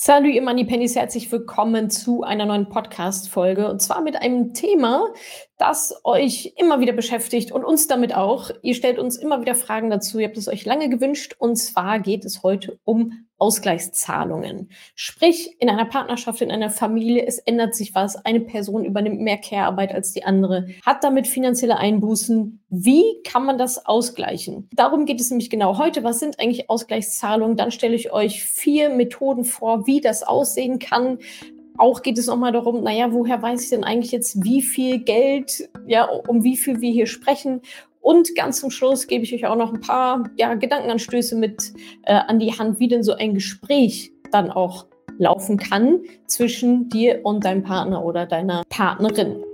Salut, ihr Money Pennies, herzlich willkommen zu einer neuen Podcast-Folge. Und zwar mit einem Thema, das euch immer wieder beschäftigt und uns damit auch. Ihr stellt uns immer wieder Fragen dazu, ihr habt es euch lange gewünscht. Und zwar geht es heute um Ausgleichszahlungen. Sprich, in einer Partnerschaft, in einer Familie, es ändert sich was. Eine Person übernimmt mehr Care-Arbeit als die andere, hat damit finanzielle Einbußen. Wie kann man das ausgleichen? Darum geht es nämlich genau heute. Was sind eigentlich Ausgleichszahlungen? Dann stelle ich euch vier Methoden vor, wie das aussehen kann. Auch geht es nochmal darum, naja, woher weiß ich denn eigentlich jetzt, wie viel Geld, ja, um wie viel wir hier sprechen? Und ganz zum Schluss gebe ich euch auch noch ein paar ja, Gedankenanstöße mit äh, an die Hand, wie denn so ein Gespräch dann auch laufen kann zwischen dir und deinem Partner oder deiner Partnerin.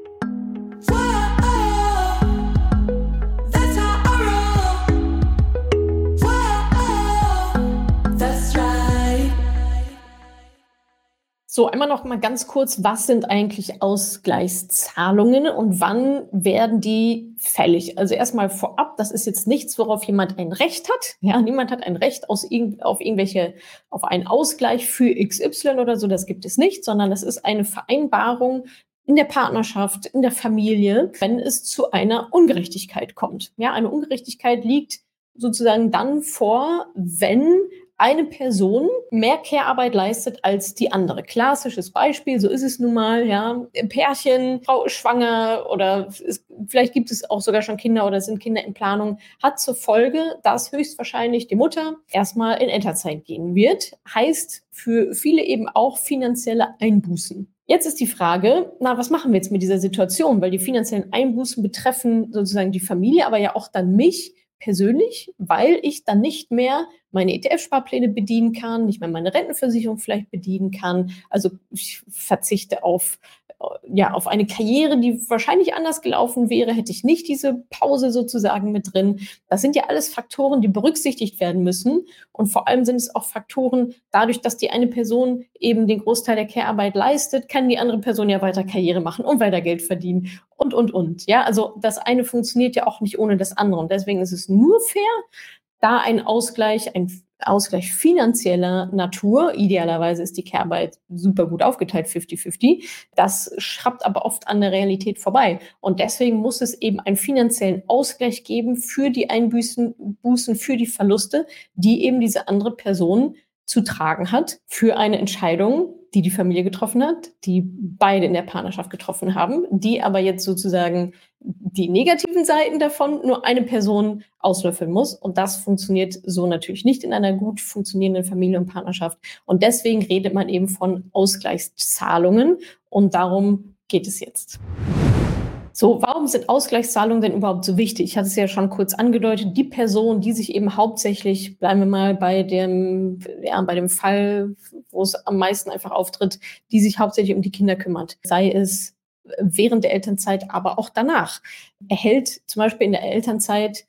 So, einmal noch mal ganz kurz, was sind eigentlich Ausgleichszahlungen und wann werden die fällig? Also erstmal vorab, das ist jetzt nichts, worauf jemand ein Recht hat. Ja, niemand hat ein Recht aus irg auf irgendwelche, auf einen Ausgleich für XY oder so, das gibt es nicht, sondern das ist eine Vereinbarung in der Partnerschaft, in der Familie, wenn es zu einer Ungerechtigkeit kommt. Ja, eine Ungerechtigkeit liegt sozusagen dann vor, wenn eine Person mehr Care-Arbeit leistet als die andere. Klassisches Beispiel, so ist es nun mal, ja. Pärchen, Frau ist schwanger oder es, vielleicht gibt es auch sogar schon Kinder oder sind Kinder in Planung, hat zur Folge, dass höchstwahrscheinlich die Mutter erstmal in Elternzeit gehen wird. Heißt für viele eben auch finanzielle Einbußen. Jetzt ist die Frage, na, was machen wir jetzt mit dieser Situation? Weil die finanziellen Einbußen betreffen sozusagen die Familie, aber ja auch dann mich persönlich, weil ich dann nicht mehr meine ETF-Sparpläne bedienen kann, nicht mehr meine Rentenversicherung vielleicht bedienen kann. Also ich verzichte auf ja, auf eine Karriere, die wahrscheinlich anders gelaufen wäre, hätte ich nicht diese Pause sozusagen mit drin. Das sind ja alles Faktoren, die berücksichtigt werden müssen. Und vor allem sind es auch Faktoren, dadurch, dass die eine Person eben den Großteil der Care-Arbeit leistet, kann die andere Person ja weiter Karriere machen und weiter Geld verdienen und, und, und. Ja, also das eine funktioniert ja auch nicht ohne das andere. Und deswegen ist es nur fair, da ein Ausgleich, ein Ausgleich finanzieller Natur. Idealerweise ist die Care-Arbeit super gut aufgeteilt, 50-50. Das schrappt aber oft an der Realität vorbei. Und deswegen muss es eben einen finanziellen Ausgleich geben für die Einbußen, Bußen, für die Verluste, die eben diese andere Person zu tragen hat für eine Entscheidung, die die Familie getroffen hat, die beide in der Partnerschaft getroffen haben, die aber jetzt sozusagen die negativen Seiten davon nur eine Person auslöffeln muss. Und das funktioniert so natürlich nicht in einer gut funktionierenden Familie und Partnerschaft. Und deswegen redet man eben von Ausgleichszahlungen. Und darum geht es jetzt. So, warum sind Ausgleichszahlungen denn überhaupt so wichtig? Ich hatte es ja schon kurz angedeutet. Die Person, die sich eben hauptsächlich, bleiben wir mal bei dem, ja, bei dem Fall, wo es am meisten einfach auftritt, die sich hauptsächlich um die Kinder kümmert. Sei es während der Elternzeit, aber auch danach. Erhält zum Beispiel in der Elternzeit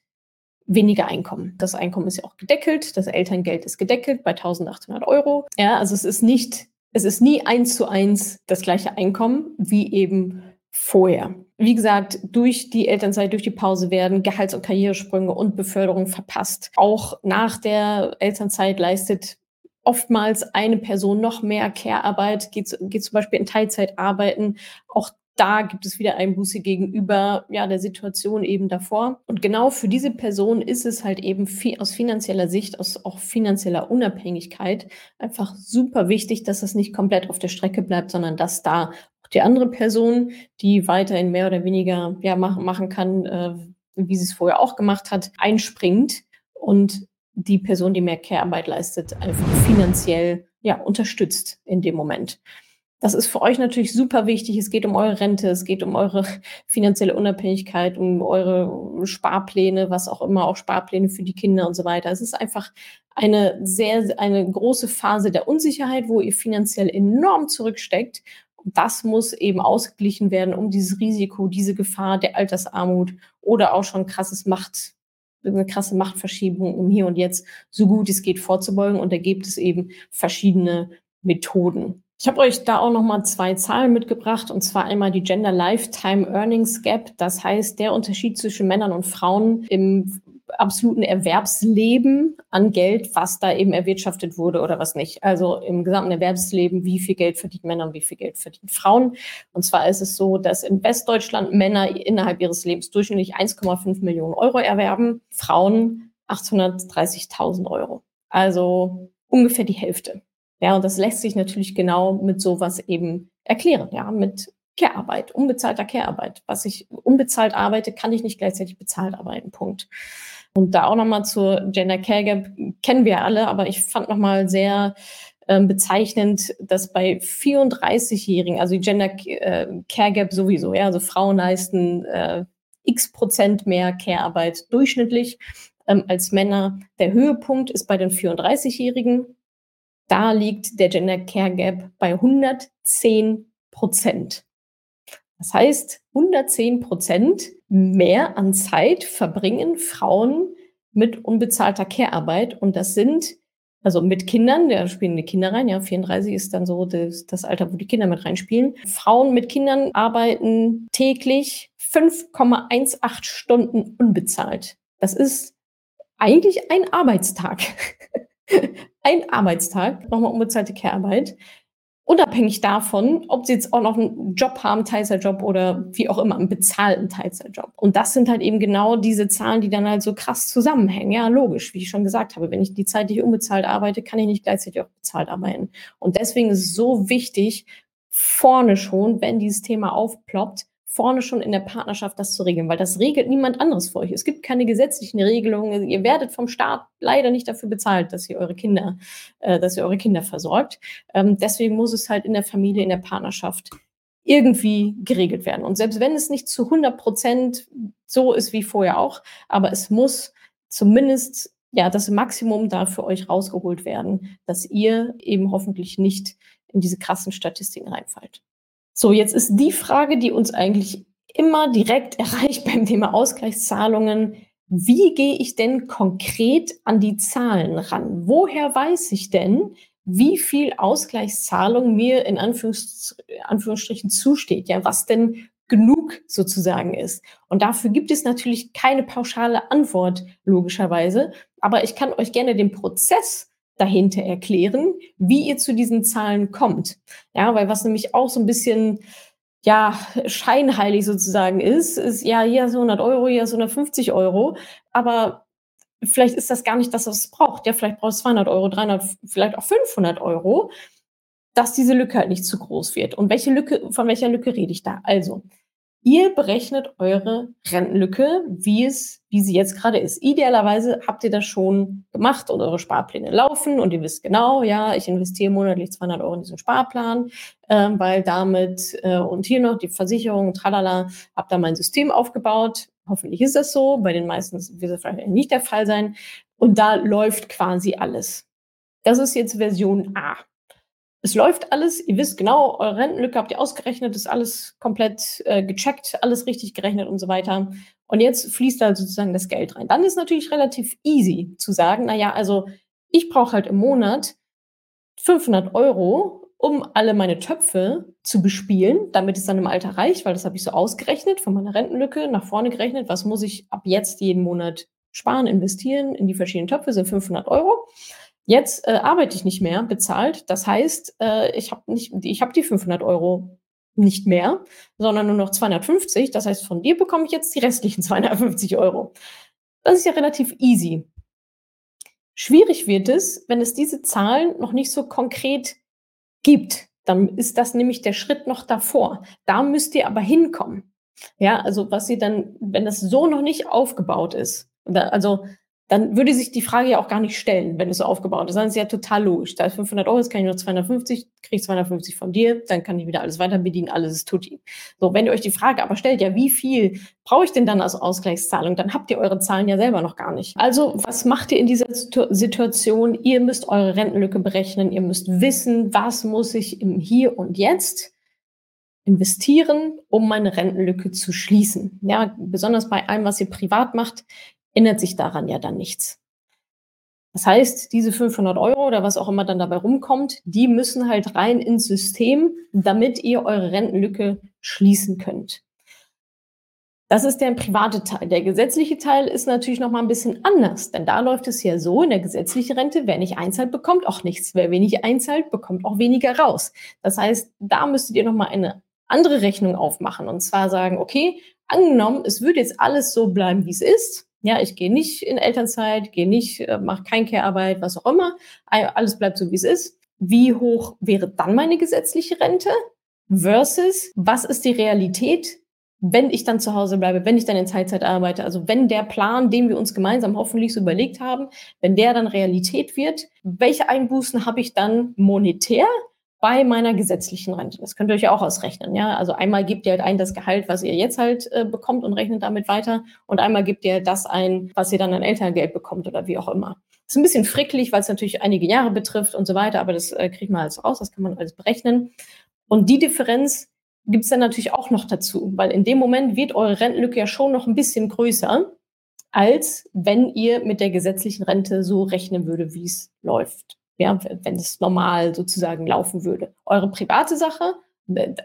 weniger Einkommen. Das Einkommen ist ja auch gedeckelt. Das Elterngeld ist gedeckelt bei 1800 Euro. Ja, also es ist nicht, es ist nie eins zu eins das gleiche Einkommen wie eben vorher. Wie gesagt, durch die Elternzeit, durch die Pause werden Gehalts- und Karrieresprünge und Beförderung verpasst. Auch nach der Elternzeit leistet oftmals eine Person noch mehr Care-Arbeit, geht, geht zum Beispiel in Teilzeit arbeiten. Auch da gibt es wieder Einbuße gegenüber ja, der Situation eben davor. Und genau für diese Person ist es halt eben viel, aus finanzieller Sicht, aus auch finanzieller Unabhängigkeit einfach super wichtig, dass das nicht komplett auf der Strecke bleibt, sondern dass da die andere Person, die weiterhin mehr oder weniger ja, machen, machen kann, äh, wie sie es vorher auch gemacht hat, einspringt und die Person, die mehr Care-Arbeit leistet, einfach finanziell ja, unterstützt in dem Moment. Das ist für euch natürlich super wichtig. Es geht um eure Rente, es geht um eure finanzielle Unabhängigkeit, um eure Sparpläne, was auch immer, auch Sparpläne für die Kinder und so weiter. Es ist einfach eine sehr, eine große Phase der Unsicherheit, wo ihr finanziell enorm zurücksteckt das muss eben ausgeglichen werden, um dieses Risiko, diese Gefahr der Altersarmut oder auch schon krasses Macht, eine krasse Machtverschiebung im Hier und Jetzt so gut es geht vorzubeugen. Und da gibt es eben verschiedene Methoden. Ich habe euch da auch noch mal zwei Zahlen mitgebracht und zwar einmal die Gender Lifetime Earnings Gap, das heißt der Unterschied zwischen Männern und Frauen im absoluten Erwerbsleben an Geld, was da eben erwirtschaftet wurde oder was nicht. Also im gesamten Erwerbsleben, wie viel Geld verdienen Männer und wie viel Geld verdienen Frauen. Und zwar ist es so, dass in Westdeutschland Männer innerhalb ihres Lebens durchschnittlich 1,5 Millionen Euro erwerben, Frauen 830.000 Euro. Also ungefähr die Hälfte. Ja, und das lässt sich natürlich genau mit sowas eben erklären, ja, mit Care-Arbeit, unbezahlter Care-Arbeit. Was ich unbezahlt arbeite, kann ich nicht gleichzeitig bezahlt arbeiten. Punkt. Und da auch nochmal zur Gender Care Gap kennen wir alle, aber ich fand nochmal sehr ähm, bezeichnend, dass bei 34-Jährigen, also die Gender äh, Care Gap sowieso, ja, also Frauen leisten äh, x Prozent mehr Care-Arbeit durchschnittlich ähm, als Männer. Der Höhepunkt ist bei den 34-Jährigen. Da liegt der Gender Care Gap bei 110 Prozent. Das heißt, 110 Prozent mehr an Zeit verbringen Frauen mit unbezahlter Care-Arbeit. Und das sind, also mit Kindern, da spielen die Kinder rein, ja, 34 ist dann so das, das Alter, wo die Kinder mit reinspielen. Frauen mit Kindern arbeiten täglich 5,18 Stunden unbezahlt. Das ist eigentlich ein Arbeitstag. ein Arbeitstag, nochmal unbezahlte Care-Arbeit. Unabhängig davon, ob sie jetzt auch noch einen Job haben, Teilzeitjob oder wie auch immer, einen bezahlten Teilzeitjob. Und das sind halt eben genau diese Zahlen, die dann halt so krass zusammenhängen. Ja, logisch, wie ich schon gesagt habe, wenn ich die Zeit, die ich unbezahlt arbeite, kann ich nicht gleichzeitig auch bezahlt arbeiten. Und deswegen ist es so wichtig, vorne schon, wenn dieses Thema aufploppt, vorne schon in der Partnerschaft das zu regeln, weil das regelt niemand anderes für euch. Es gibt keine gesetzlichen Regelungen. Ihr werdet vom Staat leider nicht dafür bezahlt, dass ihr eure Kinder, äh, dass ihr eure Kinder versorgt. Ähm, deswegen muss es halt in der Familie, in der Partnerschaft irgendwie geregelt werden. Und selbst wenn es nicht zu 100 Prozent so ist wie vorher auch, aber es muss zumindest ja das Maximum da für euch rausgeholt werden, dass ihr eben hoffentlich nicht in diese krassen Statistiken reinfallt. So, jetzt ist die Frage, die uns eigentlich immer direkt erreicht beim Thema Ausgleichszahlungen. Wie gehe ich denn konkret an die Zahlen ran? Woher weiß ich denn, wie viel Ausgleichszahlung mir in Anführungs Anführungsstrichen zusteht? Ja, was denn genug sozusagen ist. Und dafür gibt es natürlich keine pauschale Antwort, logischerweise. Aber ich kann euch gerne den Prozess dahinter erklären, wie ihr zu diesen Zahlen kommt. Ja, weil was nämlich auch so ein bisschen ja, scheinheilig sozusagen ist, ist, ja, hier ist 100 Euro, hier ist 150 Euro, aber vielleicht ist das gar nicht das, was es braucht. Ja, vielleicht braucht es 200 Euro, 300, vielleicht auch 500 Euro, dass diese Lücke halt nicht zu groß wird. Und welche Lücke, von welcher Lücke rede ich da? Also, Ihr berechnet eure Rentenlücke, wie es, wie sie jetzt gerade ist. Idealerweise habt ihr das schon gemacht und eure Sparpläne laufen und ihr wisst genau, ja, ich investiere monatlich 200 Euro in diesen Sparplan, äh, weil damit äh, und hier noch die Versicherung, tralala, habt da mein System aufgebaut. Hoffentlich ist das so. Bei den meisten wird das vielleicht nicht der Fall sein. Und da läuft quasi alles. Das ist jetzt Version A es läuft alles, ihr wisst genau, eure Rentenlücke habt ihr ausgerechnet, ist alles komplett äh, gecheckt, alles richtig gerechnet und so weiter. Und jetzt fließt da sozusagen das Geld rein. Dann ist natürlich relativ easy zu sagen, naja, also ich brauche halt im Monat 500 Euro, um alle meine Töpfe zu bespielen, damit es dann im Alter reicht, weil das habe ich so ausgerechnet von meiner Rentenlücke nach vorne gerechnet. Was muss ich ab jetzt jeden Monat sparen, investieren in die verschiedenen Töpfe, sind 500 Euro. Jetzt äh, arbeite ich nicht mehr bezahlt. Das heißt, äh, ich habe nicht, ich habe die 500 Euro nicht mehr, sondern nur noch 250. Das heißt, von dir bekomme ich jetzt die restlichen 250 Euro. Das ist ja relativ easy. Schwierig wird es, wenn es diese Zahlen noch nicht so konkret gibt. Dann ist das nämlich der Schritt noch davor. Da müsst ihr aber hinkommen. Ja, also was ihr dann, wenn das so noch nicht aufgebaut ist, also dann würde sich die Frage ja auch gar nicht stellen, wenn es so aufgebaut ist. Dann ist ja total logisch. Da ist 500 Euro, jetzt kann ich nur 250, kriege ich 250 von dir, dann kann ich wieder alles weiter bedienen, alles ist tutti. So, wenn ihr euch die Frage aber stellt, ja, wie viel brauche ich denn dann als Ausgleichszahlung, dann habt ihr eure Zahlen ja selber noch gar nicht. Also, was macht ihr in dieser Situation? Ihr müsst eure Rentenlücke berechnen, ihr müsst wissen, was muss ich im Hier und Jetzt investieren, um meine Rentenlücke zu schließen. Ja, besonders bei allem, was ihr privat macht, ändert sich daran ja dann nichts. Das heißt, diese 500 Euro oder was auch immer dann dabei rumkommt, die müssen halt rein ins System, damit ihr eure Rentenlücke schließen könnt. Das ist der private Teil. Der gesetzliche Teil ist natürlich noch mal ein bisschen anders, denn da läuft es ja so in der gesetzlichen Rente, wer nicht einzahlt, bekommt auch nichts. Wer wenig einzahlt, bekommt auch weniger raus. Das heißt, da müsstet ihr noch mal eine andere Rechnung aufmachen und zwar sagen, okay, angenommen, es würde jetzt alles so bleiben, wie es ist. Ja, ich gehe nicht in Elternzeit, gehe nicht, äh, mache kein Care-Arbeit, was auch immer. Alles bleibt so, wie es ist. Wie hoch wäre dann meine gesetzliche Rente? Versus, was ist die Realität wenn ich dann zu Hause bleibe, wenn ich dann in Teilzeit arbeite, also wenn der Plan, den wir uns gemeinsam hoffentlich so überlegt haben, wenn der dann Realität wird, welche Einbußen habe ich dann monetär bei meiner gesetzlichen Rente? Das könnt ihr euch ja auch ausrechnen, ja. Also einmal gebt ihr halt ein das Gehalt, was ihr jetzt halt äh, bekommt und rechnet damit weiter und einmal gebt ihr das ein, was ihr dann an Elterngeld bekommt oder wie auch immer. Das ist ein bisschen fricklich, weil es natürlich einige Jahre betrifft und so weiter, aber das äh, kriegt man alles raus, das kann man alles berechnen. Und die Differenz gibt es dann natürlich auch noch dazu, weil in dem Moment wird eure Rentenlücke ja schon noch ein bisschen größer, als wenn ihr mit der gesetzlichen Rente so rechnen würde, wie es läuft. Ja, wenn es normal sozusagen laufen würde. Eure private Sache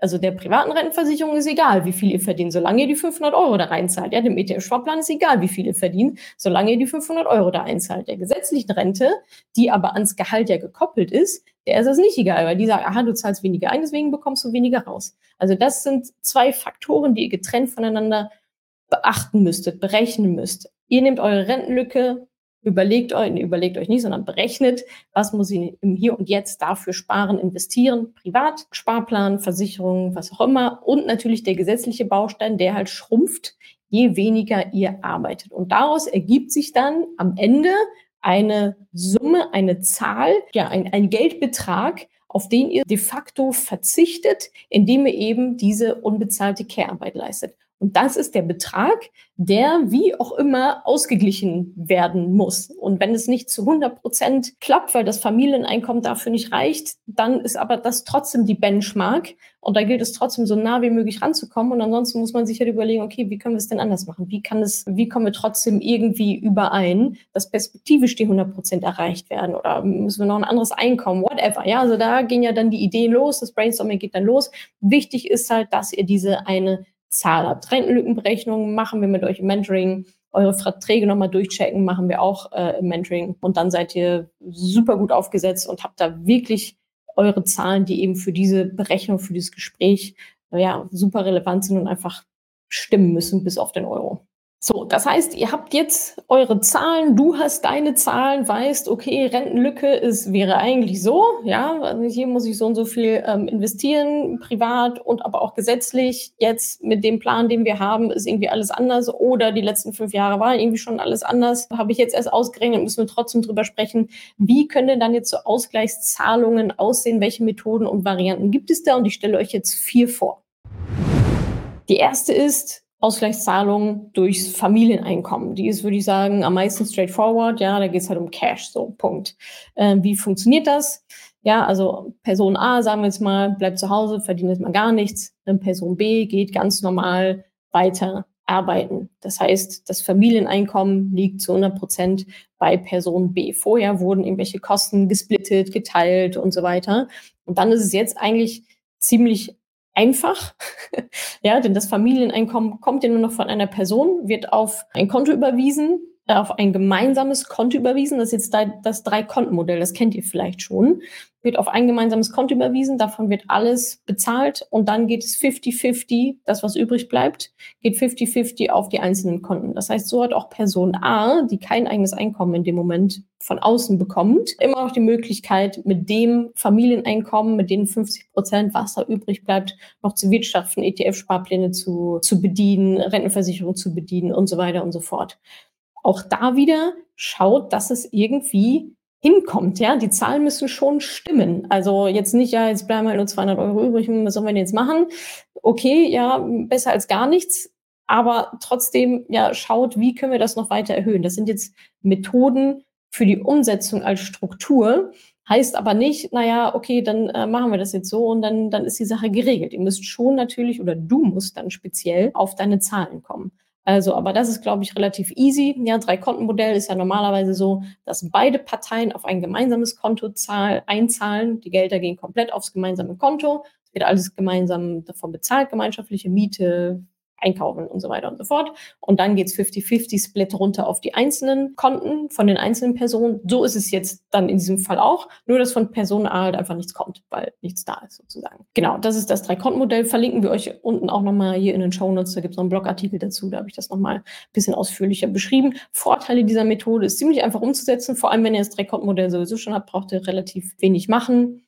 also der privaten Rentenversicherung ist egal, wie viel ihr verdient, solange ihr die 500 Euro da reinzahlt. Ja, dem ETF-Sparplan ist egal, wie viel ihr verdient, solange ihr die 500 Euro da einzahlt. Der gesetzlichen Rente, die aber ans Gehalt ja gekoppelt ist, der ist es nicht egal, weil die sagen, aha, du zahlst weniger ein, deswegen bekommst du weniger raus. Also das sind zwei Faktoren, die ihr getrennt voneinander beachten müsstet, berechnen müsst. Ihr nehmt eure Rentenlücke, überlegt euch, überlegt euch nicht, sondern berechnet, was muss ich im Hier und Jetzt dafür sparen, investieren, privat, Sparplan, Versicherung, was auch immer und natürlich der gesetzliche Baustein, der halt schrumpft, je weniger ihr arbeitet. Und daraus ergibt sich dann am Ende eine Summe, eine Zahl, ja, ein, ein Geldbetrag, auf den ihr de facto verzichtet, indem ihr eben diese unbezahlte Care-Arbeit leistet. Und das ist der Betrag, der wie auch immer ausgeglichen werden muss. Und wenn es nicht zu 100 Prozent klappt, weil das Familieneinkommen dafür nicht reicht, dann ist aber das trotzdem die Benchmark. Und da gilt es trotzdem so nah wie möglich ranzukommen. Und ansonsten muss man sich halt überlegen, okay, wie können wir es denn anders machen? Wie kann es, wie kommen wir trotzdem irgendwie überein, dass perspektivisch die 100 Prozent erreicht werden? Oder müssen wir noch ein anderes Einkommen? Whatever. Ja, also da gehen ja dann die Ideen los. Das Brainstorming geht dann los. Wichtig ist halt, dass ihr diese eine Zahl habt. Rentenlückenberechnungen machen wir mit euch im Mentoring. Eure Verträge nochmal durchchecken, machen wir auch äh, im Mentoring. Und dann seid ihr super gut aufgesetzt und habt da wirklich eure Zahlen, die eben für diese Berechnung, für dieses Gespräch ja, super relevant sind und einfach stimmen müssen bis auf den Euro. So, das heißt, ihr habt jetzt eure Zahlen, du hast deine Zahlen, weißt, okay, Rentenlücke ist, wäre eigentlich so, ja, also hier muss ich so und so viel ähm, investieren, privat und aber auch gesetzlich. Jetzt mit dem Plan, den wir haben, ist irgendwie alles anders oder die letzten fünf Jahre waren irgendwie schon alles anders. Habe ich jetzt erst ausgerechnet, müssen wir trotzdem drüber sprechen. Wie können denn dann jetzt so Ausgleichszahlungen aussehen? Welche Methoden und Varianten gibt es da? Und ich stelle euch jetzt vier vor. Die erste ist, Ausgleichszahlung durchs Familieneinkommen. Die ist, würde ich sagen, am meisten straightforward. Ja, da geht es halt um Cash, so Punkt. Äh, wie funktioniert das? Ja, also Person A, sagen wir jetzt mal, bleibt zu Hause, verdient jetzt mal gar nichts. Person B geht ganz normal weiter arbeiten. Das heißt, das Familieneinkommen liegt zu 100 Prozent bei Person B. Vorher wurden irgendwelche Kosten gesplittet, geteilt und so weiter. Und dann ist es jetzt eigentlich ziemlich einfach. ja, denn das Familieneinkommen kommt ja nur noch von einer Person, wird auf ein Konto überwiesen auf ein gemeinsames Konto überwiesen. Das ist jetzt das Drei-Konten-Modell, das kennt ihr vielleicht schon. Wird auf ein gemeinsames Konto überwiesen, davon wird alles bezahlt und dann geht es 50-50, das was übrig bleibt, geht 50-50 auf die einzelnen Konten. Das heißt, so hat auch Person A, die kein eigenes Einkommen in dem Moment von außen bekommt, immer noch die Möglichkeit, mit dem Familieneinkommen, mit den 50 Prozent, was da übrig bleibt, noch zu wirtschaften, ETF-Sparpläne zu, zu bedienen, Rentenversicherung zu bedienen und so weiter und so fort auch da wieder schaut, dass es irgendwie hinkommt. Ja, die Zahlen müssen schon stimmen. Also jetzt nicht, ja, jetzt bleiben halt nur 200 Euro übrig, was sollen wir denn jetzt machen? Okay, ja, besser als gar nichts. Aber trotzdem, ja, schaut, wie können wir das noch weiter erhöhen? Das sind jetzt Methoden für die Umsetzung als Struktur. Heißt aber nicht, naja, okay, dann äh, machen wir das jetzt so und dann, dann ist die Sache geregelt. Ihr müsst schon natürlich oder du musst dann speziell auf deine Zahlen kommen. Also, aber das ist, glaube ich, relativ easy. Ja, Drei-Konten-Modell ist ja normalerweise so, dass beide Parteien auf ein gemeinsames Konto zahl, einzahlen. Die Gelder gehen komplett aufs gemeinsame Konto. Es wird alles gemeinsam davon bezahlt, gemeinschaftliche Miete, einkaufen und so weiter und so fort. Und dann geht's 50-50-Split runter auf die einzelnen Konten von den einzelnen Personen. So ist es jetzt dann in diesem Fall auch, nur dass von Person A halt einfach nichts kommt, weil nichts da ist sozusagen. Genau, das ist das Drei-Konten-Modell. Verlinken wir euch unten auch nochmal hier in den Show Notes. Da gibt es noch einen Blogartikel dazu, da habe ich das nochmal ein bisschen ausführlicher beschrieben. Vorteile dieser Methode ist ziemlich einfach umzusetzen, vor allem wenn ihr das Drei-Konten-Modell sowieso schon habt, braucht ihr relativ wenig machen.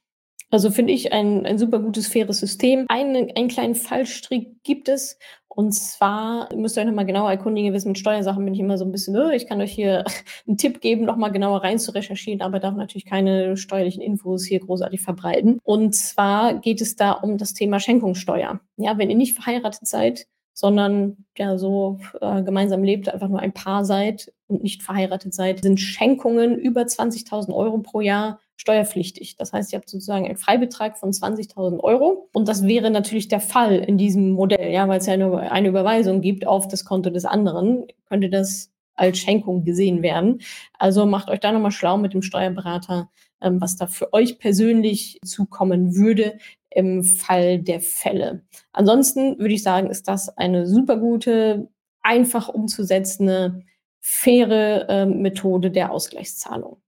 Also finde ich ein, ein super gutes, faires System. Einen, einen kleinen Fallstrick gibt es. Und zwar müsst ihr euch nochmal genauer erkundigen. Ihr wisst, mit Steuersachen bin ich immer so ein bisschen, oh, ich kann euch hier einen Tipp geben, nochmal genauer rein zu recherchieren, aber darf natürlich keine steuerlichen Infos hier großartig verbreiten. Und zwar geht es da um das Thema Schenkungssteuer. Ja, wenn ihr nicht verheiratet seid, sondern ja so äh, gemeinsam lebt, einfach nur ein Paar seid und nicht verheiratet seid, sind Schenkungen über 20.000 Euro pro Jahr steuerpflichtig. Das heißt, ihr habt sozusagen einen Freibetrag von 20.000 Euro. Und das wäre natürlich der Fall in diesem Modell, ja, weil es ja eine, eine Überweisung gibt auf das Konto des anderen, könnte das als Schenkung gesehen werden. Also macht euch da nochmal schlau mit dem Steuerberater, ähm, was da für euch persönlich zukommen würde im Fall der Fälle. Ansonsten würde ich sagen, ist das eine super gute, einfach umzusetzende, faire äh, Methode der Ausgleichszahlung.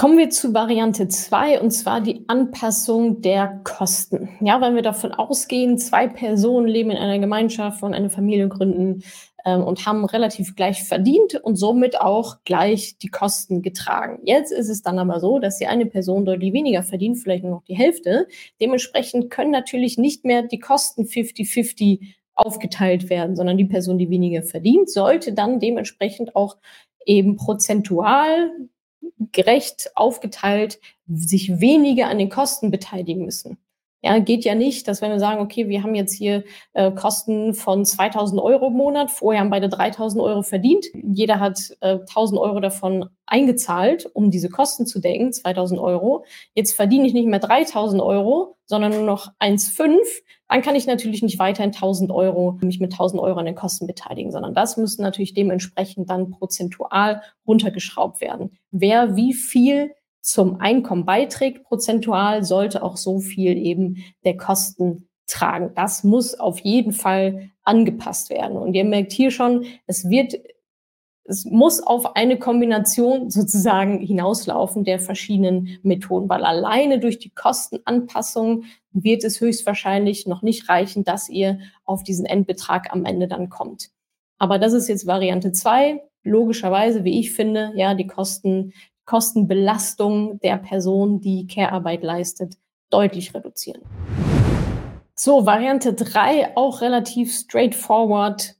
Kommen wir zu Variante 2 und zwar die Anpassung der Kosten. Ja, wenn wir davon ausgehen, zwei Personen leben in einer Gemeinschaft und eine Familie gründen ähm, und haben relativ gleich verdient und somit auch gleich die Kosten getragen. Jetzt ist es dann aber so, dass die eine Person deutlich weniger verdient, vielleicht nur noch die Hälfte. Dementsprechend können natürlich nicht mehr die Kosten 50-50 aufgeteilt werden, sondern die Person, die weniger verdient, sollte dann dementsprechend auch eben prozentual gerecht aufgeteilt sich weniger an den Kosten beteiligen müssen. Ja, geht ja nicht, dass wenn wir sagen, okay, wir haben jetzt hier äh, Kosten von 2000 Euro im Monat, vorher haben beide 3000 Euro verdient, jeder hat äh, 1000 Euro davon eingezahlt, um diese Kosten zu decken, 2000 Euro. Jetzt verdiene ich nicht mehr 3000 Euro, sondern nur noch 1,5. Dann kann ich natürlich nicht weiterhin 1000 Euro, mich mit 1000 Euro an den Kosten beteiligen, sondern das müsste natürlich dementsprechend dann prozentual runtergeschraubt werden. Wer wie viel zum Einkommen beiträgt, prozentual, sollte auch so viel eben der Kosten tragen. Das muss auf jeden Fall angepasst werden. Und ihr merkt hier schon, es wird, es muss auf eine Kombination sozusagen hinauslaufen der verschiedenen Methoden, weil alleine durch die Kostenanpassung wird es höchstwahrscheinlich noch nicht reichen, dass ihr auf diesen Endbetrag am Ende dann kommt. Aber das ist jetzt Variante zwei. Logischerweise, wie ich finde, ja, die Kosten Kostenbelastung der Person, die Care-Arbeit leistet, deutlich reduzieren. So, Variante 3, auch relativ straightforward.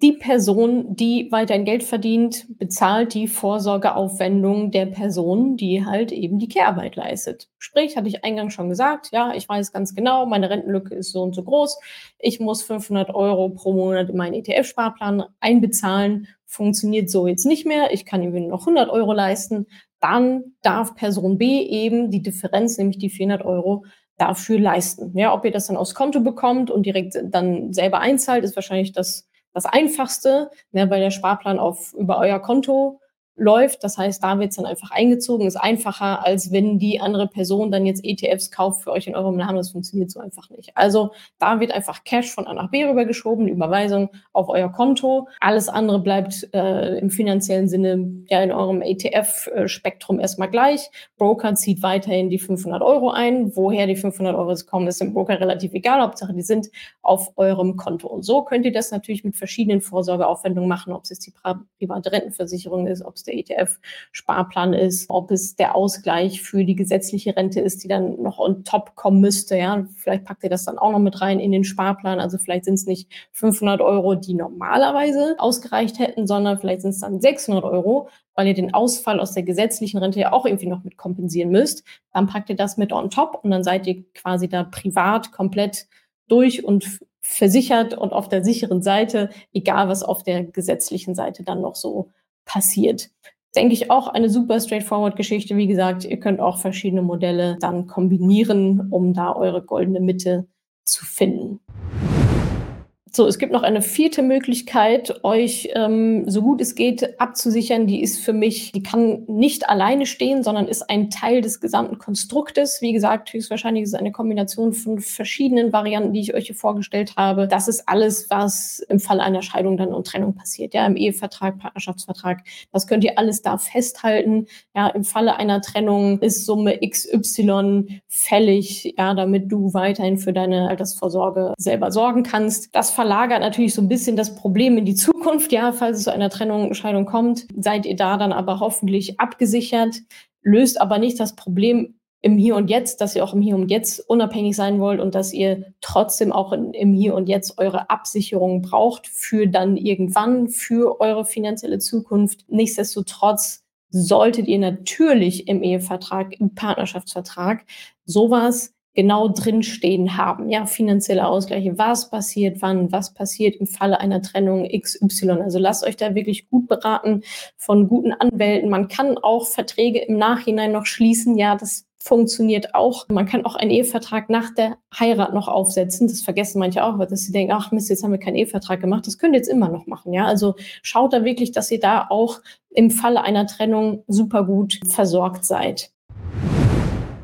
Die Person, die weiterhin Geld verdient, bezahlt die Vorsorgeaufwendung der Person, die halt eben die Care-Arbeit leistet. Sprich, hatte ich eingangs schon gesagt, ja, ich weiß ganz genau, meine Rentenlücke ist so und so groß. Ich muss 500 Euro pro Monat in meinen ETF-Sparplan einbezahlen. Funktioniert so jetzt nicht mehr. Ich kann nur noch 100 Euro leisten dann darf Person B eben die Differenz, nämlich die 400 Euro, dafür leisten. Ja, ob ihr das dann aufs Konto bekommt und direkt dann selber einzahlt, ist wahrscheinlich das, das Einfachste, ne, weil der Sparplan auf, über euer Konto läuft. Das heißt, da wird es dann einfach eingezogen, ist einfacher, als wenn die andere Person dann jetzt ETFs kauft für euch in eurem Namen. Das funktioniert so einfach nicht. Also da wird einfach Cash von A nach B rübergeschoben, Überweisung auf euer Konto. Alles andere bleibt äh, im finanziellen Sinne ja in eurem ETF-Spektrum erstmal gleich. Broker zieht weiterhin die 500 Euro ein. Woher die 500 Euro kommen, ist dem Broker relativ egal. Hauptsache, die sind auf eurem Konto. Und so könnt ihr das natürlich mit verschiedenen Vorsorgeaufwendungen machen, ob es jetzt die private Rentenversicherung ist, ob es der ETF-Sparplan ist, ob es der Ausgleich für die gesetzliche Rente ist, die dann noch on top kommen müsste. Ja, vielleicht packt ihr das dann auch noch mit rein in den Sparplan. Also vielleicht sind es nicht 500 Euro, die normalerweise ausgereicht hätten, sondern vielleicht sind es dann 600 Euro, weil ihr den Ausfall aus der gesetzlichen Rente ja auch irgendwie noch mit kompensieren müsst. Dann packt ihr das mit on top und dann seid ihr quasi da privat komplett durch und versichert und auf der sicheren Seite, egal was auf der gesetzlichen Seite dann noch so passiert. Denke ich auch eine super straightforward Geschichte. Wie gesagt, ihr könnt auch verschiedene Modelle dann kombinieren, um da eure goldene Mitte zu finden. So, es gibt noch eine vierte Möglichkeit, euch ähm, so gut es geht abzusichern. Die ist für mich, die kann nicht alleine stehen, sondern ist ein Teil des gesamten Konstruktes. Wie gesagt, höchstwahrscheinlich ist es eine Kombination von verschiedenen Varianten, die ich euch hier vorgestellt habe. Das ist alles, was im Fall einer Scheidung dann und Trennung passiert. Ja, im Ehevertrag, Partnerschaftsvertrag. Das könnt ihr alles da festhalten. Ja, im Falle einer Trennung ist Summe XY fällig, ja, damit du weiterhin für deine Altersvorsorge selber sorgen kannst. Das verlagert natürlich so ein bisschen das Problem in die Zukunft. Ja, falls es zu einer Trennung, Scheidung kommt, seid ihr da dann aber hoffentlich abgesichert, löst aber nicht das Problem im Hier und Jetzt, dass ihr auch im Hier und Jetzt unabhängig sein wollt und dass ihr trotzdem auch in, im Hier und Jetzt eure Absicherung braucht für dann irgendwann, für eure finanzielle Zukunft. Nichtsdestotrotz solltet ihr natürlich im Ehevertrag, im Partnerschaftsvertrag sowas genau drinstehen haben. Ja, finanzielle Ausgleiche, was passiert wann, was passiert im Falle einer Trennung XY. Also lasst euch da wirklich gut beraten von guten Anwälten. Man kann auch Verträge im Nachhinein noch schließen. Ja, das funktioniert auch. Man kann auch einen Ehevertrag nach der Heirat noch aufsetzen. Das vergessen manche auch, dass sie denken, ach Mist, jetzt haben wir keinen Ehevertrag gemacht. Das könnt ihr jetzt immer noch machen. Ja, also schaut da wirklich, dass ihr da auch im Falle einer Trennung super gut versorgt seid.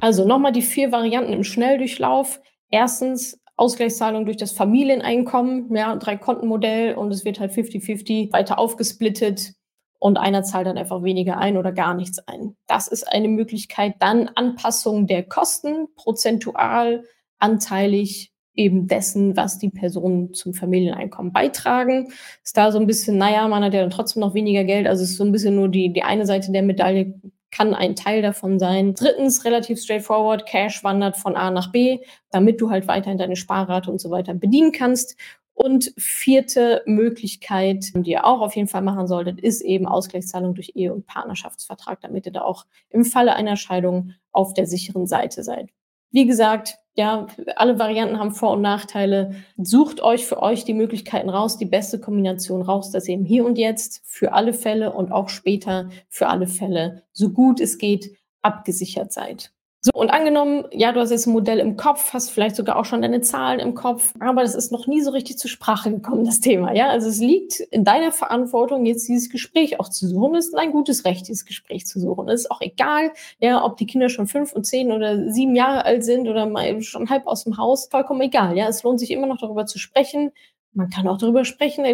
Also nochmal die vier Varianten im Schnelldurchlauf. Erstens Ausgleichszahlung durch das Familieneinkommen, ja, drei Kontenmodell und es wird halt 50-50 weiter aufgesplittet und einer zahlt dann einfach weniger ein oder gar nichts ein. Das ist eine Möglichkeit. Dann Anpassung der Kosten, prozentual, anteilig eben dessen, was die Personen zum Familieneinkommen beitragen. Ist da so ein bisschen, naja, man hat ja dann trotzdem noch weniger Geld. Also es ist so ein bisschen nur die, die eine Seite der Medaille kann ein Teil davon sein. Drittens, relativ straightforward, Cash wandert von A nach B, damit du halt weiterhin deine Sparrate und so weiter bedienen kannst. Und vierte Möglichkeit, die ihr auch auf jeden Fall machen solltet, ist eben Ausgleichszahlung durch Ehe- und Partnerschaftsvertrag, damit ihr da auch im Falle einer Scheidung auf der sicheren Seite seid. Wie gesagt, ja, alle Varianten haben Vor- und Nachteile. Sucht euch für euch die Möglichkeiten raus, die beste Kombination raus, dass ihr eben hier und jetzt für alle Fälle und auch später für alle Fälle so gut es geht abgesichert seid. So, und angenommen, ja, du hast jetzt ein Modell im Kopf, hast vielleicht sogar auch schon deine Zahlen im Kopf, aber das ist noch nie so richtig zur Sprache gekommen, das Thema, ja. Also es liegt in deiner Verantwortung, jetzt dieses Gespräch auch zu suchen. Es ist ein gutes Recht, dieses Gespräch zu suchen. Es ist auch egal, ja, ob die Kinder schon fünf und zehn oder sieben Jahre alt sind oder mal schon halb aus dem Haus, vollkommen egal, ja. Es lohnt sich immer noch darüber zu sprechen, man kann auch darüber sprechen,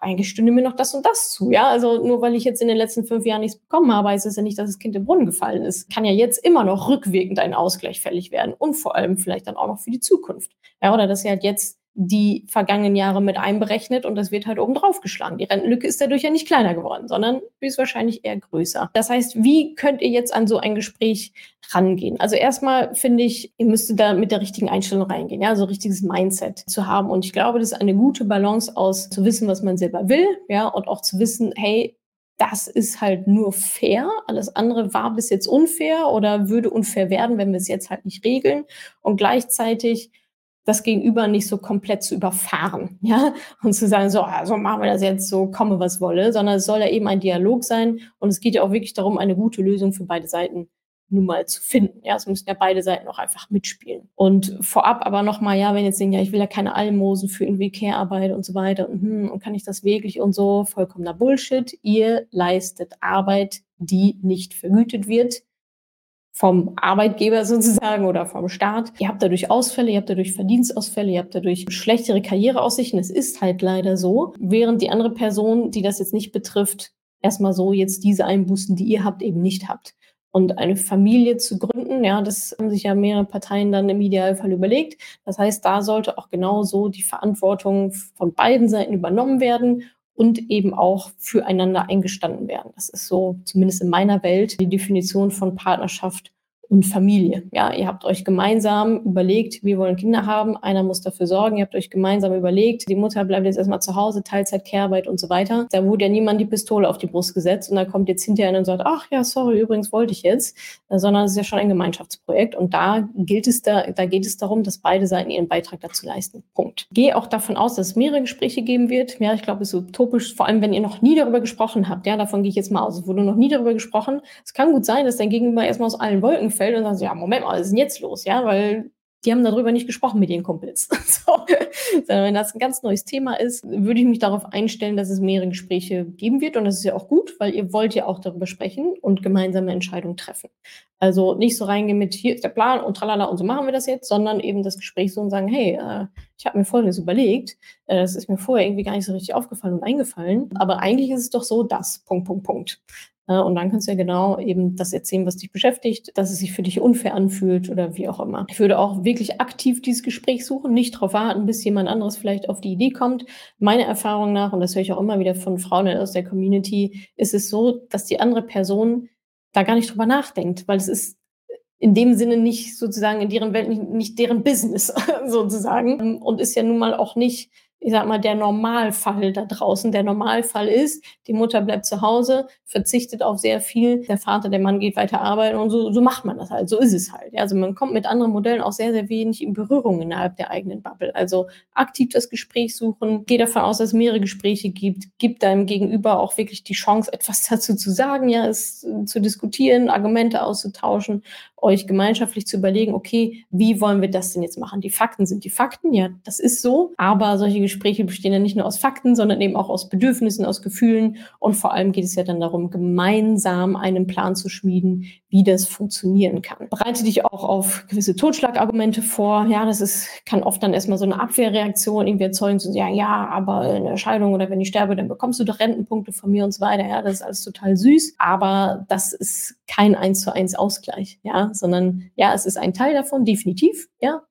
eigentlich stünde mir noch das und das zu. Ja, also nur weil ich jetzt in den letzten fünf Jahren nichts bekommen habe, heißt es ja nicht, dass das Kind im Brunnen gefallen ist. Kann ja jetzt immer noch rückwirkend ein Ausgleich fällig werden und vor allem vielleicht dann auch noch für die Zukunft. Ja, oder dass ihr halt jetzt die vergangenen Jahre mit einberechnet und das wird halt oben drauf geschlagen. Die Rentenlücke ist dadurch ja nicht kleiner geworden, sondern ist wahrscheinlich eher größer. Das heißt, wie könnt ihr jetzt an so ein Gespräch rangehen? Also erstmal finde ich, ihr müsstet da mit der richtigen Einstellung reingehen, ja, so richtiges Mindset zu haben. Und ich glaube, das ist eine gute Balance aus zu wissen, was man selber will, ja, und auch zu wissen, hey, das ist halt nur fair. Alles andere war bis jetzt unfair oder würde unfair werden, wenn wir es jetzt halt nicht regeln. Und gleichzeitig das Gegenüber nicht so komplett zu überfahren, ja, und zu sagen, so, also machen wir das jetzt so, komme was wolle, sondern es soll ja eben ein Dialog sein und es geht ja auch wirklich darum, eine gute Lösung für beide Seiten nun mal zu finden. Ja, es müssen ja beide Seiten auch einfach mitspielen. Und vorab aber nochmal, ja, wenn jetzt sehen, ja, ich will ja keine Almosen für irgendwie Care-Arbeit und so weiter und, hm, und kann ich das wirklich und so, vollkommener Bullshit. Ihr leistet Arbeit, die nicht vergütet wird vom Arbeitgeber sozusagen oder vom Staat. Ihr habt dadurch Ausfälle, ihr habt dadurch Verdienstausfälle, ihr habt dadurch schlechtere Karriereaussichten. Es ist halt leider so. Während die andere Person, die das jetzt nicht betrifft, erstmal so jetzt diese Einbußen, die ihr habt, eben nicht habt. Und eine Familie zu gründen, ja, das haben sich ja mehrere Parteien dann im Idealfall überlegt. Das heißt, da sollte auch genauso die Verantwortung von beiden Seiten übernommen werden und eben auch füreinander eingestanden werden. Das ist so, zumindest in meiner Welt, die Definition von Partnerschaft und Familie. Ja, ihr habt euch gemeinsam überlegt, wir wollen Kinder haben, einer muss dafür sorgen, ihr habt euch gemeinsam überlegt, die Mutter bleibt jetzt erstmal zu Hause, Teilzeit, Kehrarbeit und so weiter. Da wurde ja niemand die Pistole auf die Brust gesetzt und da kommt jetzt hinterher und sagt, ach ja, sorry, übrigens wollte ich jetzt, sondern es ist ja schon ein Gemeinschaftsprojekt und da gilt es da, da geht es darum, dass beide Seiten ihren Beitrag dazu leisten. Punkt. Gehe auch davon aus, dass es mehrere Gespräche geben wird. Ja, ich glaube, es ist utopisch, vor allem wenn ihr noch nie darüber gesprochen habt. Ja, davon gehe ich jetzt mal aus. Es wurde noch nie darüber gesprochen. Es kann gut sein, dass dein Gegenüber erstmal aus allen Wolken fällt und sagt, ja, Moment mal, was ist denn jetzt los? Ja, weil die haben darüber nicht gesprochen mit ihren Kumpels. so. Wenn das ein ganz neues Thema ist, würde ich mich darauf einstellen, dass es mehrere Gespräche geben wird. Und das ist ja auch gut, weil ihr wollt ja auch darüber sprechen und gemeinsame Entscheidungen treffen. Also nicht so reingehen mit, hier ist der Plan und tralala und so machen wir das jetzt, sondern eben das Gespräch so und sagen, hey, äh, ich habe mir Folgendes überlegt, äh, das ist mir vorher irgendwie gar nicht so richtig aufgefallen und eingefallen, aber eigentlich ist es doch so, das, Punkt, Punkt, Punkt. Äh, und dann kannst du ja genau eben das erzählen, was dich beschäftigt, dass es sich für dich unfair anfühlt oder wie auch immer. Ich würde auch wirklich aktiv dieses Gespräch suchen, nicht darauf warten, bis jemand anderes vielleicht auf die Idee kommt. Meiner Erfahrung nach, und das höre ich auch immer wieder von Frauen aus der Community, ist es so, dass die andere Person da gar nicht drüber nachdenkt, weil es ist in dem Sinne nicht sozusagen in deren Welt nicht, nicht deren Business sozusagen und ist ja nun mal auch nicht ich sag mal, der Normalfall da draußen. Der Normalfall ist, die Mutter bleibt zu Hause, verzichtet auf sehr viel, der Vater, der Mann geht weiter arbeiten und so, so macht man das halt. So ist es halt. Also man kommt mit anderen Modellen auch sehr, sehr wenig in Berührung innerhalb der eigenen Bubble. Also aktiv das Gespräch suchen, geh davon aus, dass es mehrere Gespräche gibt, gib deinem Gegenüber auch wirklich die Chance, etwas dazu zu sagen, ja, es zu diskutieren, Argumente auszutauschen euch gemeinschaftlich zu überlegen, okay, wie wollen wir das denn jetzt machen? Die Fakten sind die Fakten, ja, das ist so, aber solche Gespräche bestehen ja nicht nur aus Fakten, sondern eben auch aus Bedürfnissen, aus Gefühlen und vor allem geht es ja dann darum, gemeinsam einen Plan zu schmieden, wie das funktionieren kann. Bereite dich auch auf gewisse Totschlagargumente vor. Ja, das ist, kann oft dann erstmal so eine Abwehrreaktion irgendwie erzeugen, zu sagen, ja, aber in der Scheidung oder wenn ich sterbe, dann bekommst du doch Rentenpunkte von mir und so weiter. Ja, das ist alles total süß, aber das ist kein eins zu eins Ausgleich. Ja, sondern ja, es ist ein Teil davon, definitiv, ja,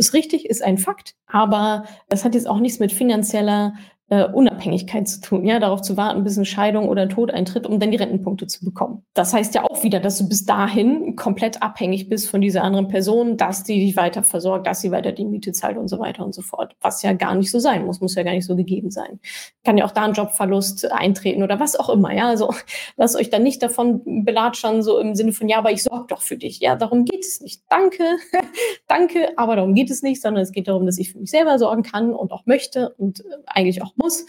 ist richtig, ist ein Fakt, aber es hat jetzt auch nichts mit finanzieller äh, Unabhängigkeit zu tun, ja, darauf zu warten, bis eine Scheidung oder ein Tod eintritt, um dann die Rentenpunkte zu bekommen. Das heißt ja auch wieder, dass du bis dahin komplett abhängig bist von dieser anderen Person, dass die dich weiter versorgt, dass sie weiter die Miete zahlt und so weiter und so fort. Was ja gar nicht so sein muss, muss ja gar nicht so gegeben sein. Kann ja auch da ein Jobverlust eintreten oder was auch immer, ja. Also lasst euch dann nicht davon belatschern, so im Sinne von, ja, aber ich sorge doch für dich. Ja, darum geht es nicht. Danke, danke, aber darum geht es nicht, sondern es geht darum, dass ich für mich selber sorgen kann und auch möchte und äh, eigentlich auch muss.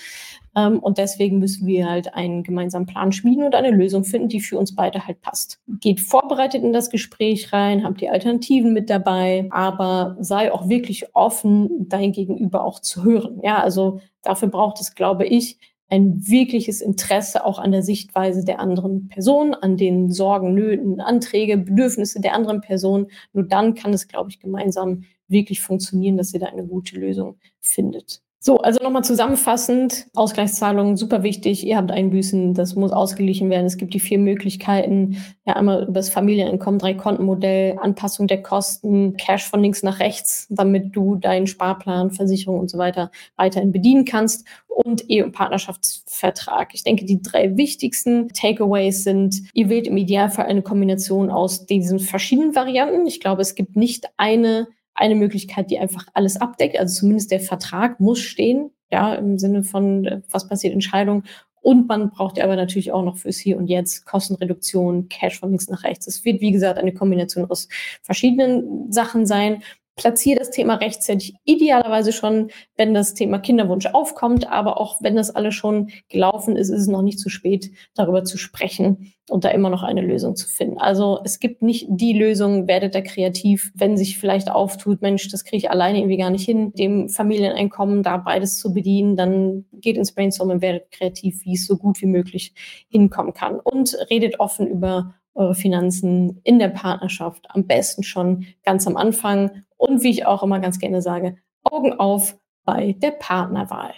Ähm, und deswegen müssen wir halt einen gemeinsamen Plan schmieden und eine Lösung finden, die für uns beide halt passt. Geht vorbereitet in das Gespräch rein, habt die Alternativen mit dabei, aber sei auch wirklich offen, dein Gegenüber auch zu hören. Ja, also dafür braucht es, glaube ich, ein wirkliches Interesse auch an der Sichtweise der anderen Person, an den Sorgen, Nöten, Anträge, Bedürfnisse der anderen Person. Nur dann kann es, glaube ich, gemeinsam wirklich funktionieren, dass ihr da eine gute Lösung findet. So, also nochmal zusammenfassend, Ausgleichszahlungen super wichtig. Ihr habt Einbüßen, das muss ausgeglichen werden. Es gibt die vier Möglichkeiten. Ja, einmal über das Familieneinkommen, drei Kontenmodell, Anpassung der Kosten, Cash von links nach rechts, damit du deinen Sparplan, Versicherung und so weiter weiterhin bedienen kannst und Ehe- und Partnerschaftsvertrag. Ich denke, die drei wichtigsten Takeaways sind, ihr wählt im Idealfall eine Kombination aus diesen verschiedenen Varianten. Ich glaube, es gibt nicht eine eine Möglichkeit, die einfach alles abdeckt. Also zumindest der Vertrag muss stehen, ja, im Sinne von, äh, was passiert, Entscheidung. Und man braucht ja aber natürlich auch noch fürs Hier und Jetzt Kostenreduktion, Cash von links nach rechts. Es wird, wie gesagt, eine Kombination aus verschiedenen Sachen sein platziere das Thema rechtzeitig, idealerweise schon, wenn das Thema Kinderwunsch aufkommt, aber auch wenn das alles schon gelaufen ist, ist es noch nicht zu spät, darüber zu sprechen und da immer noch eine Lösung zu finden. Also es gibt nicht die Lösung, werdet da kreativ, wenn sich vielleicht auftut, Mensch, das kriege ich alleine irgendwie gar nicht hin, dem Familieneinkommen da beides zu bedienen, dann geht ins Brainstorming werdet kreativ, wie es so gut wie möglich hinkommen kann. Und redet offen über eure Finanzen in der Partnerschaft, am besten schon ganz am Anfang und wie ich auch immer ganz gerne sage, Augen auf bei der Partnerwahl.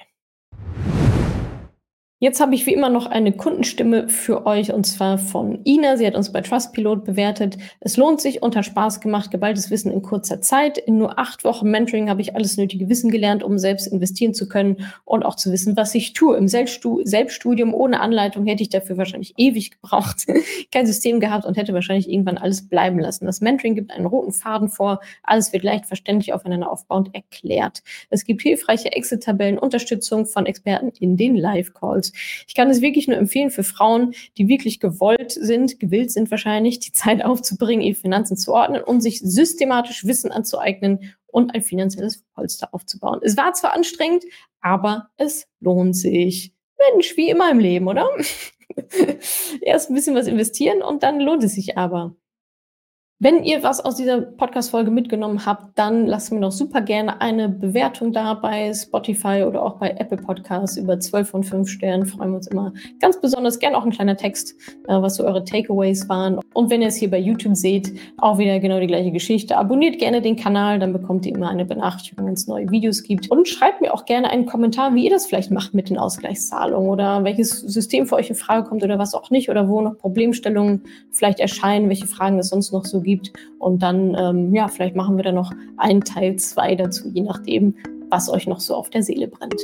Jetzt habe ich wie immer noch eine Kundenstimme für euch und zwar von Ina. Sie hat uns bei Trustpilot bewertet. Es lohnt sich und hat Spaß gemacht. Geballtes Wissen in kurzer Zeit. In nur acht Wochen Mentoring habe ich alles nötige Wissen gelernt, um selbst investieren zu können und auch zu wissen, was ich tue. Im Selbststudium ohne Anleitung hätte ich dafür wahrscheinlich ewig gebraucht, kein System gehabt und hätte wahrscheinlich irgendwann alles bleiben lassen. Das Mentoring gibt einen roten Faden vor. Alles wird leicht verständlich aufeinander aufbauend erklärt. Es gibt hilfreiche Exit-Tabellen, Unterstützung von Experten in den Live-Calls. Ich kann es wirklich nur empfehlen für Frauen, die wirklich gewollt sind, gewillt sind wahrscheinlich, die Zeit aufzubringen, ihre Finanzen zu ordnen und sich systematisch Wissen anzueignen und ein finanzielles Polster aufzubauen. Es war zwar anstrengend, aber es lohnt sich. Mensch, wie immer im Leben, oder? Erst ein bisschen was investieren und dann lohnt es sich aber. Wenn ihr was aus dieser Podcast-Folge mitgenommen habt, dann lasst mir doch super gerne eine Bewertung da bei Spotify oder auch bei Apple Podcasts über 12 von 5 Sternen. Freuen wir uns immer ganz besonders. Gerne auch ein kleiner Text, äh, was so eure Takeaways waren. Und wenn ihr es hier bei YouTube seht, auch wieder genau die gleiche Geschichte. Abonniert gerne den Kanal, dann bekommt ihr immer eine Benachrichtigung, wenn es neue Videos gibt. Und schreibt mir auch gerne einen Kommentar, wie ihr das vielleicht macht mit den Ausgleichszahlungen oder welches System für euch in Frage kommt oder was auch nicht oder wo noch Problemstellungen vielleicht erscheinen, welche Fragen es sonst noch so gibt. Und dann, ähm, ja, vielleicht machen wir da noch einen Teil zwei dazu, je nachdem, was euch noch so auf der Seele brennt.